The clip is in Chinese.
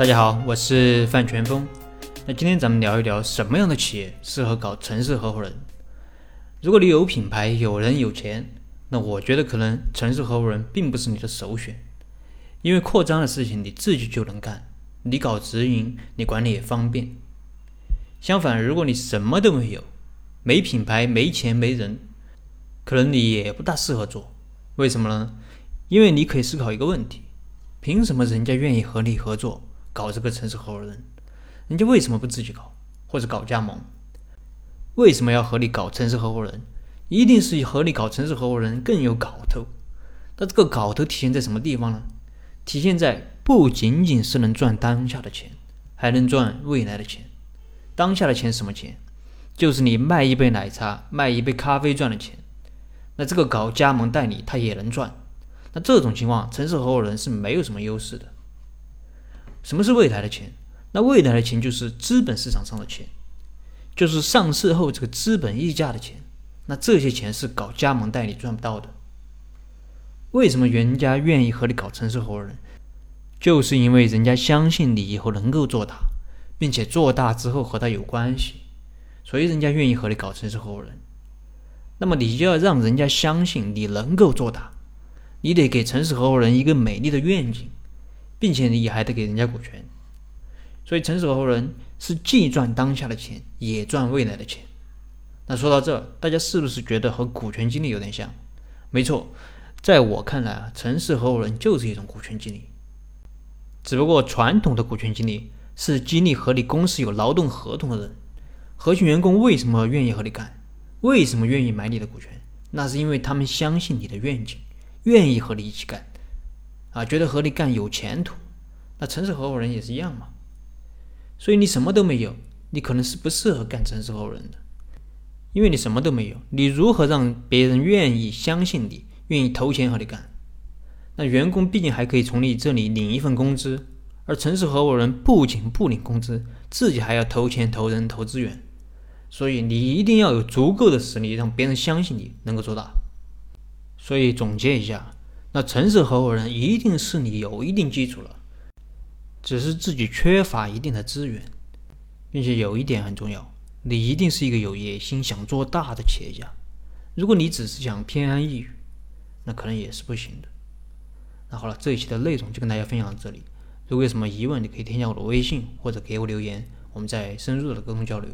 大家好，我是范全峰。那今天咱们聊一聊什么样的企业适合搞城市合伙人。如果你有品牌、有人、有钱，那我觉得可能城市合伙人并不是你的首选，因为扩张的事情你自己就能干，你搞直营，你管理也方便。相反，如果你什么都没有，没品牌、没钱、没人，可能你也不大适合做。为什么呢？因为你可以思考一个问题：凭什么人家愿意和你合作？搞这个城市合伙人，人家为什么不自己搞，或者搞加盟？为什么要和你搞城市合伙人？一定是和你搞城市合伙人更有搞头。那这个搞头体现在什么地方呢？体现在不仅仅是能赚当下的钱，还能赚未来的钱。当下的钱什么钱？就是你卖一杯奶茶、卖一杯咖啡赚的钱。那这个搞加盟代理，他也能赚。那这种情况，城市合伙人是没有什么优势的。什么是未来的钱？那未来的钱就是资本市场上的钱，就是上市后这个资本溢价的钱。那这些钱是搞加盟代理赚不到的。为什么人家愿意和你搞城市合伙人？就是因为人家相信你以后能够做大，并且做大之后和他有关系，所以人家愿意和你搞城市合伙人。那么你就要让人家相信你能够做大，你得给城市合伙人一个美丽的愿景。并且你还得给人家股权，所以城市合伙人是既赚当下的钱，也赚未来的钱。那说到这，大家是不是觉得和股权激励有点像？没错，在我看来啊，城市合伙人就是一种股权激励。只不过传统的股权激励是激励和你公司有劳动合同的人，核心员工为什么愿意和你干？为什么愿意买你的股权？那是因为他们相信你的愿景，愿意和你一起干。啊，觉得和你干有前途，那城市合伙人也是一样嘛。所以你什么都没有，你可能是不适合干城市合伙人的，因为你什么都没有，你如何让别人愿意相信你，愿意投钱和你干？那员工毕竟还可以从你这里领一份工资，而城市合伙人不仅不领工资，自己还要投钱、投人、投资源，所以你一定要有足够的实力，让别人相信你能够做大。所以总结一下。那城市合伙人一定是你有一定基础了，只是自己缺乏一定的资源，并且有一点很重要，你一定是一个有野心、想做大的企业家。如果你只是想偏安一隅，那可能也是不行的。那好了，这一期的内容就跟大家分享到这里。如果有什么疑问，你可以添加我的微信或者给我留言，我们再深入的沟通交流。